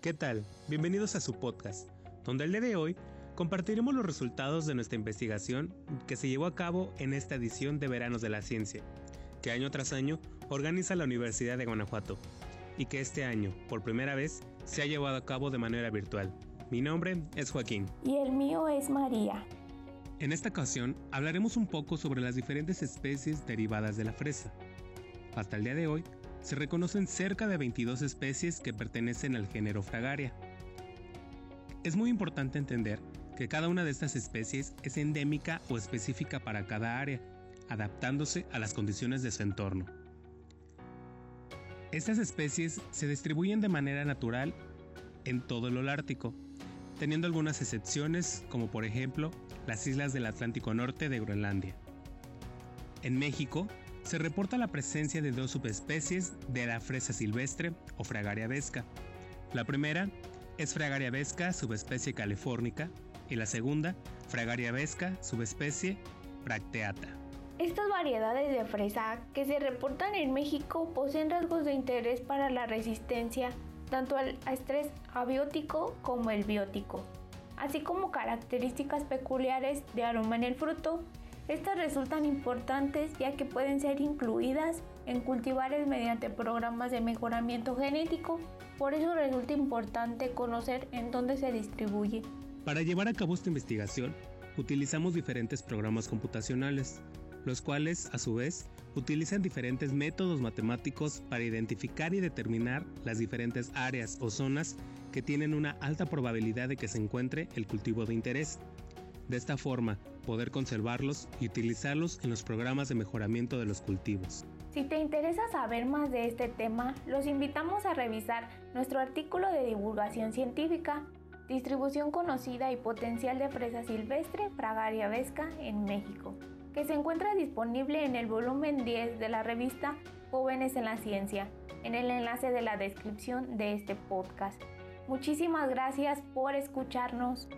¿Qué tal? Bienvenidos a su podcast, donde el día de hoy compartiremos los resultados de nuestra investigación que se llevó a cabo en esta edición de Veranos de la Ciencia, que año tras año organiza la Universidad de Guanajuato, y que este año, por primera vez, se ha llevado a cabo de manera virtual. Mi nombre es Joaquín. Y el mío es María. En esta ocasión hablaremos un poco sobre las diferentes especies derivadas de la fresa. Hasta el día de hoy, se reconocen cerca de 22 especies que pertenecen al género Fragaria. Es muy importante entender que cada una de estas especies es endémica o específica para cada área, adaptándose a las condiciones de su entorno. Estas especies se distribuyen de manera natural en todo el Holártico, teniendo algunas excepciones como por ejemplo las islas del Atlántico Norte de Groenlandia. En México se reporta la presencia de dos subespecies de la fresa silvestre o Fragaria vesca. La primera es Fragaria vesca subespecie californica y la segunda Fragaria vesca subespecie bracteata. Estas variedades de fresa que se reportan en México poseen rasgos de interés para la resistencia tanto al estrés abiótico como el biótico, así como características peculiares de aroma en el fruto estas resultan importantes ya que pueden ser incluidas en cultivares mediante programas de mejoramiento genético, por eso resulta importante conocer en dónde se distribuye. Para llevar a cabo esta investigación, utilizamos diferentes programas computacionales, los cuales, a su vez, utilizan diferentes métodos matemáticos para identificar y determinar las diferentes áreas o zonas que tienen una alta probabilidad de que se encuentre el cultivo de interés. De esta forma, poder conservarlos y utilizarlos en los programas de mejoramiento de los cultivos. Si te interesa saber más de este tema, los invitamos a revisar nuestro artículo de divulgación científica, distribución conocida y potencial de fresa silvestre Fragaria vesca en México, que se encuentra disponible en el volumen 10 de la revista Jóvenes en la Ciencia, en el enlace de la descripción de este podcast. Muchísimas gracias por escucharnos.